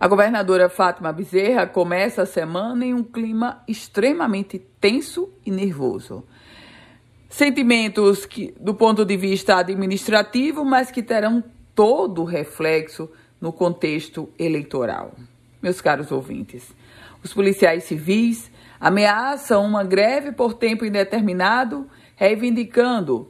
A governadora Fátima Bezerra começa a semana em um clima extremamente tenso e nervoso. Sentimentos que, do ponto de vista administrativo, mas que terão todo o reflexo no contexto eleitoral. Meus caros ouvintes, os policiais civis ameaçam uma greve por tempo indeterminado, reivindicando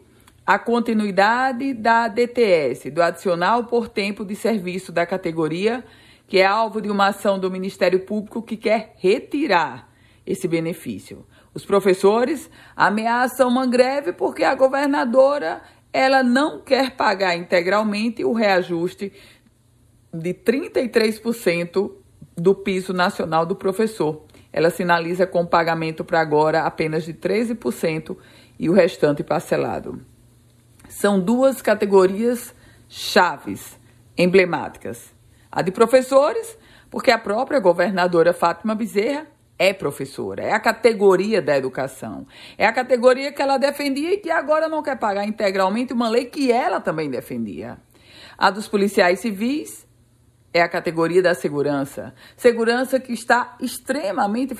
a continuidade da DTS, do adicional por tempo de serviço da categoria que é alvo de uma ação do Ministério Público que quer retirar esse benefício. Os professores ameaçam uma greve porque a governadora ela não quer pagar integralmente o reajuste de 33% do piso nacional do professor. Ela sinaliza com pagamento para agora apenas de 13% e o restante parcelado. São duas categorias chaves, emblemáticas. A de professores, porque a própria governadora Fátima Bezerra é professora, é a categoria da educação. É a categoria que ela defendia e que agora não quer pagar integralmente uma lei que ela também defendia. A dos policiais civis é a categoria da segurança. Segurança que está extremamente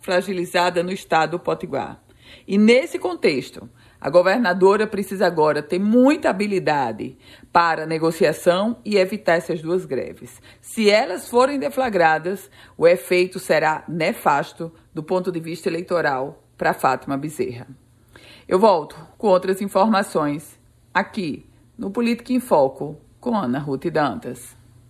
fragilizada no estado do Potiguar. E nesse contexto, a governadora precisa agora ter muita habilidade para negociação e evitar essas duas greves. Se elas forem deflagradas, o efeito será nefasto do ponto de vista eleitoral para Fátima Bezerra. Eu volto com outras informações aqui no Política em Foco com Ana Ruth Dantas.